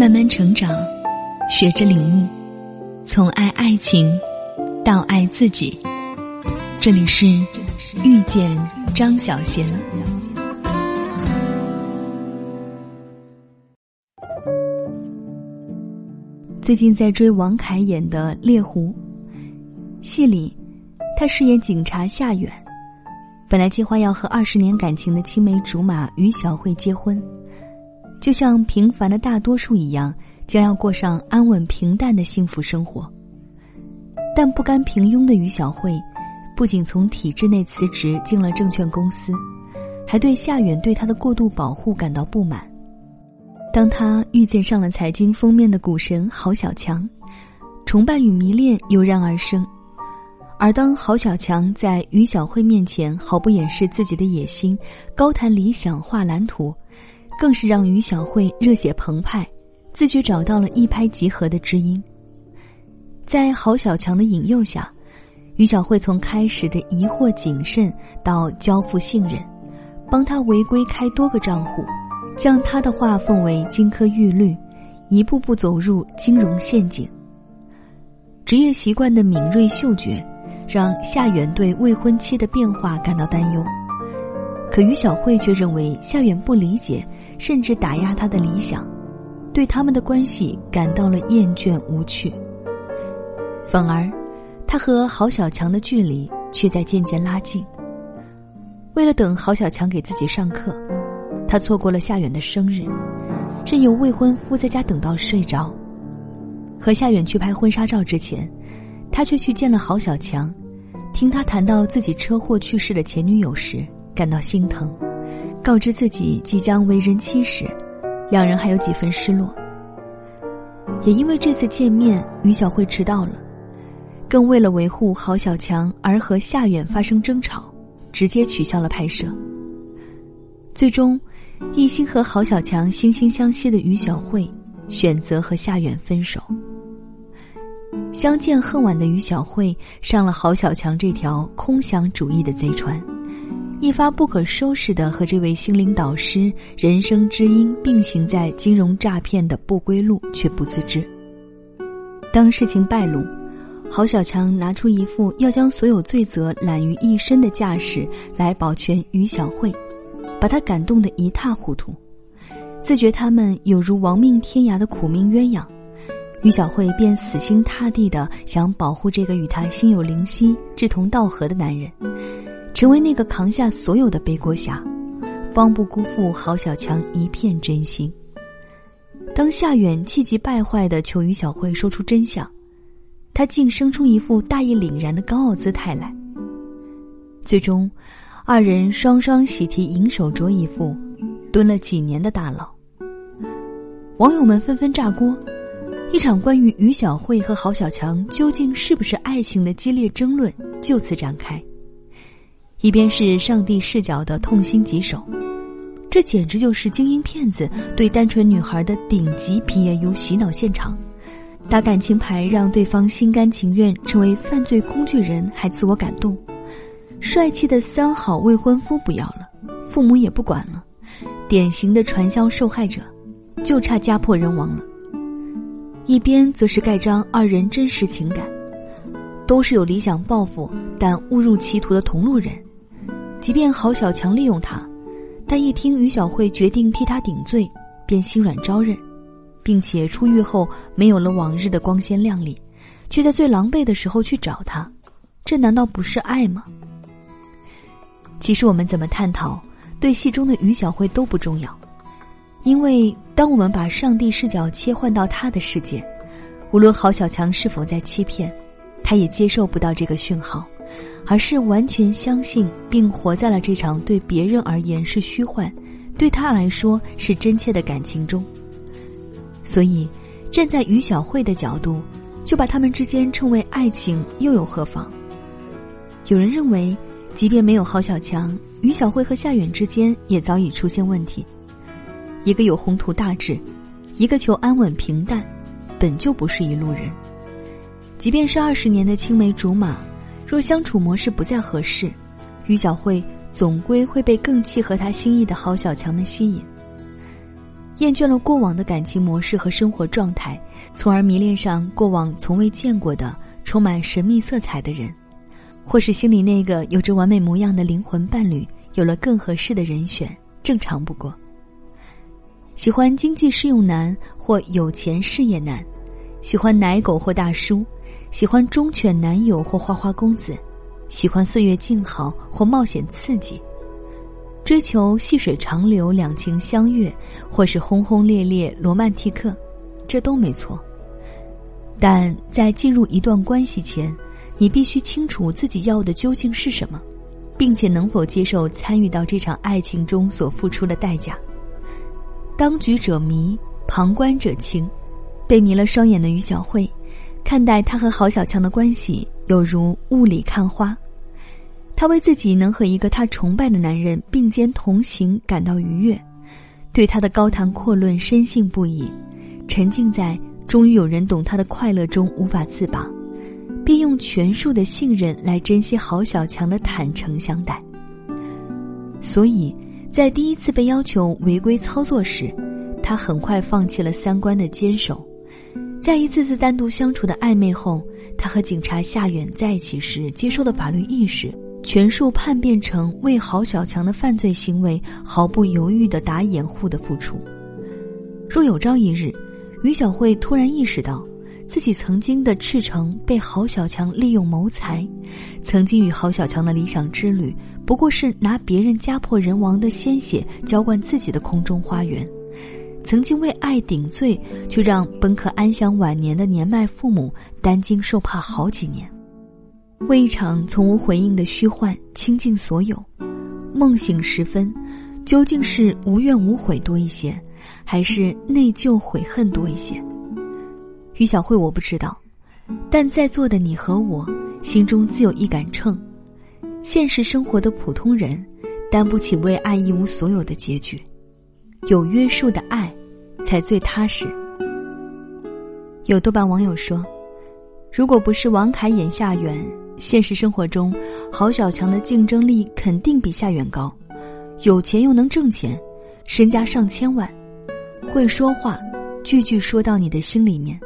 慢慢成长，学着领悟，从爱爱情到爱自己。这里是遇见张小贤。最近在追王凯演的《猎狐》戏里，他饰演警察夏远。本来计划要和二十年感情的青梅竹马于小慧结婚，就像平凡的大多数一样，将要过上安稳平淡的幸福生活。但不甘平庸的于小慧，不仅从体制内辞职进了证券公司，还对夏远对她的过度保护感到不满。当他遇见上了财经封面的股神郝小强，崇拜与迷恋油然而生。而当郝小强在于小慧面前毫不掩饰自己的野心，高谈理想、画蓝图，更是让于小慧热血澎湃，自觉找到了一拍即合的知音。在郝小强的引诱下，于小慧从开始的疑惑谨慎到交付信任，帮他违规开多个账户，将他的话奉为金科玉律，一步步走入金融陷阱。职业习惯的敏锐嗅觉。让夏远对未婚妻的变化感到担忧，可于小慧却认为夏远不理解，甚至打压他的理想，对他们的关系感到了厌倦无趣。反而，他和郝小强的距离却在渐渐拉近。为了等郝小强给自己上课，他错过了夏远的生日，任由未婚夫在家等到睡着。和夏远去拍婚纱照之前，他却去见了郝小强。听他谈到自己车祸去世的前女友时，感到心疼；告知自己即将为人妻时，两人还有几分失落。也因为这次见面，于小慧迟到了，更为了维护郝小强而和夏远发生争吵，直接取消了拍摄。最终，一心和郝小强惺惺相惜的于小慧，选择和夏远分手。相见恨晚的于小慧上了郝小强这条空想主义的贼船，一发不可收拾的和这位心灵导师、人生知音并行在金融诈骗的不归路，却不自知。当事情败露，郝小强拿出一副要将所有罪责揽于一身的架势来保全于小慧，把他感动得一塌糊涂，自觉他们有如亡命天涯的苦命鸳鸯。于小慧便死心塌地的想保护这个与她心有灵犀、志同道合的男人，成为那个扛下所有的背锅侠，方不辜负郝小强一片真心。当夏远气急败坏的求于小慧说出真相，他竟生出一副大义凛然的高傲姿态来。最终，二人双双喜提银手镯一副，蹲了几年的大牢。网友们纷纷炸锅。一场关于于小慧和郝小强究竟是不是爱情的激烈争论就此展开。一边是上帝视角的痛心疾首，这简直就是精英骗子对单纯女孩的顶级 PAU 洗脑现场，打感情牌让对方心甘情愿成为犯罪工具人，还自我感动。帅气的三好未婚夫不要了，父母也不管了，典型的传销受害者，就差家破人亡了。一边则是盖章二人真实情感，都是有理想抱负但误入歧途的同路人。即便郝小强利用他，但一听于小慧决定替他顶罪，便心软招认，并且出狱后没有了往日的光鲜亮丽，却在最狼狈的时候去找他，这难道不是爱吗？其实我们怎么探讨，对戏中的于小慧都不重要。因为当我们把上帝视角切换到他的世界，无论郝小强是否在欺骗，他也接受不到这个讯号，而是完全相信并活在了这场对别人而言是虚幻，对他来说是真切的感情中。所以，站在于小慧的角度，就把他们之间称为爱情，又有何妨？有人认为，即便没有郝小强，于小慧和夏远之间也早已出现问题。一个有宏图大志，一个求安稳平淡，本就不是一路人。即便是二十年的青梅竹马，若相处模式不再合适，于小慧总归会被更契合她心意的郝小强们吸引。厌倦了过往的感情模式和生活状态，从而迷恋上过往从未见过的、充满神秘色彩的人，或是心里那个有着完美模样的灵魂伴侣有了更合适的人选，正常不过。喜欢经济适用男或有钱事业男，喜欢奶狗或大叔，喜欢忠犬男友或花花公子，喜欢岁月静好或冒险刺激。追求细水长流、两情相悦，或是轰轰烈烈、罗曼蒂克，这都没错。但在进入一段关系前，你必须清楚自己要的究竟是什么，并且能否接受参与到这场爱情中所付出的代价。当局者迷，旁观者清。被迷了双眼的于小慧，看待他和郝小强的关系，有如雾里看花。她为自己能和一个她崇拜的男人并肩同行感到愉悦，对他的高谈阔论深信不疑，沉浸在终于有人懂他的快乐中无法自拔，并用全数的信任来珍惜郝小强的坦诚相待。所以，在第一次被要求违规操作时，他很快放弃了三观的坚守，在一次次单独相处的暧昧后，他和警察夏远在一起时接受的法律意识。全数叛变成为郝小强的犯罪行为毫不犹豫的打掩护的付出。若有朝一日，于小慧突然意识到，自己曾经的赤诚被郝小强利用谋财，曾经与郝小强的理想之旅不过是拿别人家破人亡的鲜血浇灌自己的空中花园，曾经为爱顶罪，却让本可安享晚年的年迈父母担惊受怕好几年。为一场从无回应的虚幻倾尽所有，梦醒时分，究竟是无怨无悔多一些，还是内疚悔恨多一些？于小慧，我不知道，但在座的你和我，心中自有一杆秤。现实生活的普通人，担不起为爱一无所有的结局。有约束的爱，才最踏实。有豆瓣网友说：“如果不是王凯演夏远。”现实生活中，郝小强的竞争力肯定比夏远高，有钱又能挣钱，身家上千万，会说话，句句说到你的心里面，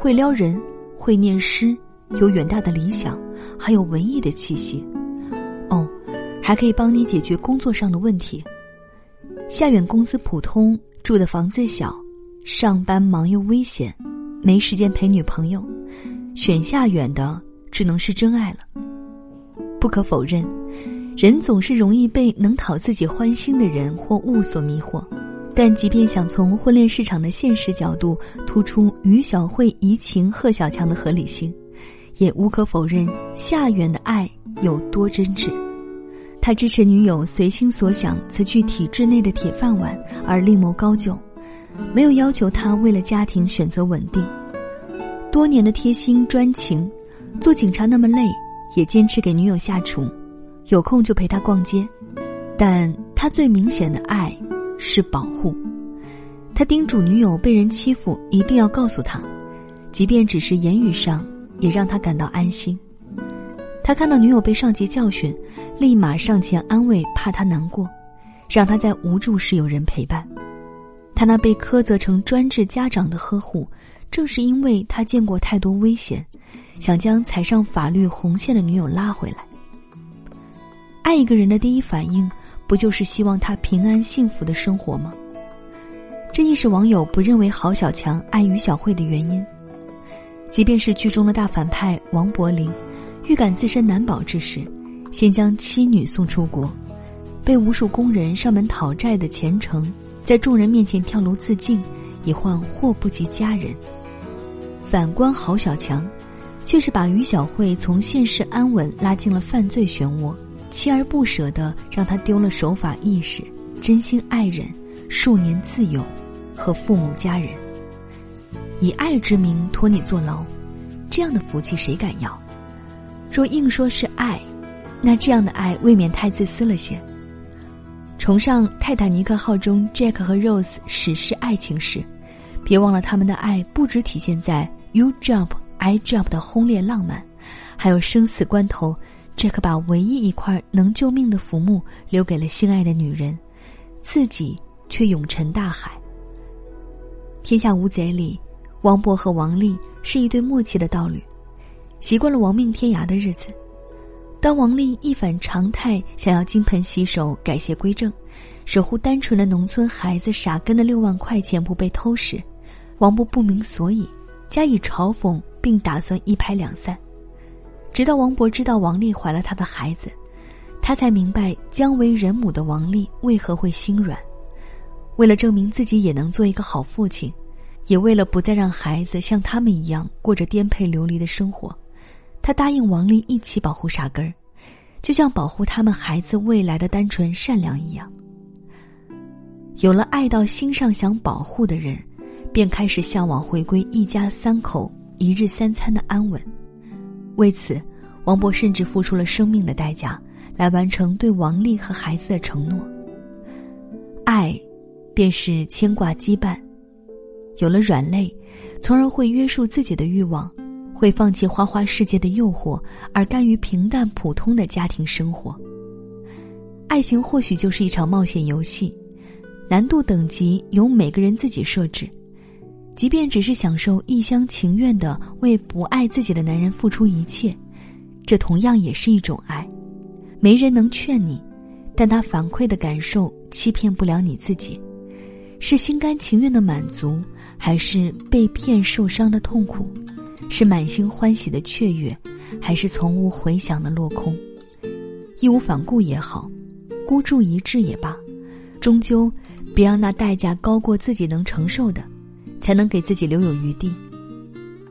会撩人，会念诗，有远大的理想，还有文艺的气息，哦，还可以帮你解决工作上的问题。夏远工资普通，住的房子小，上班忙又危险，没时间陪女朋友，选夏远的。只能是真爱了。不可否认，人总是容易被能讨自己欢心的人或物所迷惑。但即便想从婚恋市场的现实角度突出于小慧移情贺小强的合理性，也无可否认夏远的爱有多真挚。他支持女友随心所想辞去体制内的铁饭碗而另谋高就，没有要求他为了家庭选择稳定。多年的贴心专情。做警察那么累，也坚持给女友下厨，有空就陪她逛街。但他最明显的爱是保护。他叮嘱女友被人欺负一定要告诉他，即便只是言语上，也让他感到安心。他看到女友被上级教训，立马上前安慰，怕她难过，让她在无助时有人陪伴。他那被苛责成专制家长的呵护，正是因为他见过太多危险。想将踩上法律红线的女友拉回来。爱一个人的第一反应，不就是希望他平安幸福的生活吗？这亦是网友不认为郝小强爱于小慧的原因。即便是剧中的大反派王柏林，预感自身难保之时，先将妻女送出国，被无数工人上门讨债的虔诚，在众人面前跳楼自尽，以换祸不及家人。反观郝小强。却是把于小慧从现世安稳拉进了犯罪漩涡，锲而不舍的让她丢了守法意识，真心爱人，数年自由，和父母家人，以爱之名拖你坐牢，这样的福气谁敢要？若硬说是爱，那这样的爱未免太自私了些。崇尚泰坦尼克号中 Jack 和 Rose 史诗爱情时，别忘了他们的爱不只体现在 You Jump。I jump 的轰烈浪漫，还有生死关头，，Jack 把唯一一块能救命的浮木留给了心爱的女人，自己却永沉大海。天下无贼里，王勃和王丽是一对默契的道侣，习惯了亡命天涯的日子。当王丽一反常态，想要金盆洗手、改邪归正，守护单纯的农村孩子傻根的六万块钱不被偷时，王勃不明所以，加以嘲讽，并打算一拍两散。直到王勃知道王丽怀了他的孩子，他才明白将为人母的王丽为何会心软。为了证明自己也能做一个好父亲，也为了不再让孩子像他们一样过着颠沛流离的生活，他答应王丽一起保护傻根儿，就像保护他们孩子未来的单纯善良一样。有了爱到心上想保护的人，便开始向往回归一家三口一日三餐的安稳。为此，王博甚至付出了生命的代价，来完成对王丽和孩子的承诺。爱。便是牵挂羁绊，有了软肋，从而会约束自己的欲望，会放弃花花世界的诱惑，而甘于平淡普通的家庭生活。爱情或许就是一场冒险游戏，难度等级由每个人自己设置。即便只是享受一厢情愿的为不爱自己的男人付出一切，这同样也是一种爱。没人能劝你，但他反馈的感受欺骗不了你自己。是心甘情愿的满足，还是被骗受伤的痛苦？是满心欢喜的雀跃，还是从无回响的落空？义无反顾也好，孤注一掷也罢，终究别让那代价高过自己能承受的，才能给自己留有余地。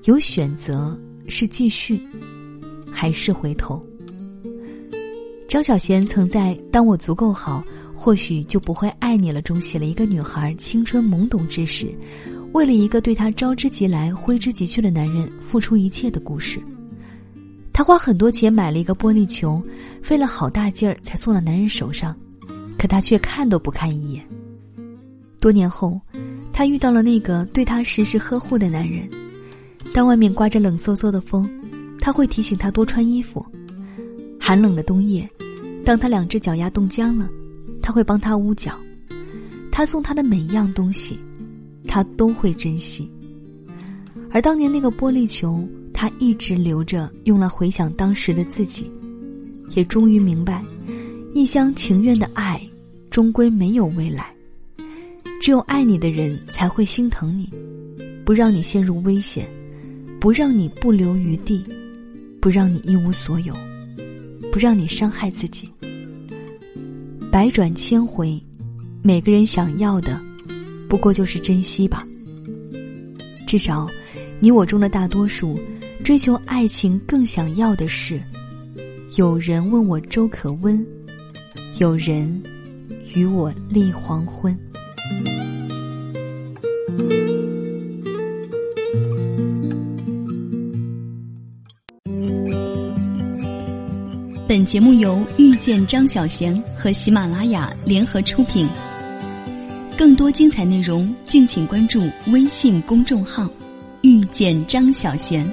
有选择是继续，还是回头？张小娴曾在《当我足够好》。或许就不会爱你了。中写了一个女孩青春懵懂之时，为了一个对她招之即来挥之即去的男人付出一切的故事。她花很多钱买了一个玻璃球，费了好大劲儿才送到男人手上，可他却看都不看一眼。多年后，她遇到了那个对她时时呵护的男人。当外面刮着冷飕飕的风，他会提醒她多穿衣服。寒冷的冬夜，当他两只脚丫冻僵了。他会帮他捂脚，他送他的每一样东西，他都会珍惜。而当年那个玻璃球，他一直留着，用来回想当时的自己，也终于明白，一厢情愿的爱，终归没有未来。只有爱你的人才会心疼你，不让你陷入危险，不让你不留余地，不让你一无所有，不让你伤害自己。百转千回，每个人想要的，不过就是珍惜吧。至少，你我中的大多数，追求爱情更想要的是，有人问我粥可温，有人与我立黄昏。本节目由遇见张小娴和喜马拉雅联合出品。更多精彩内容，敬请关注微信公众号“遇见张小娴”。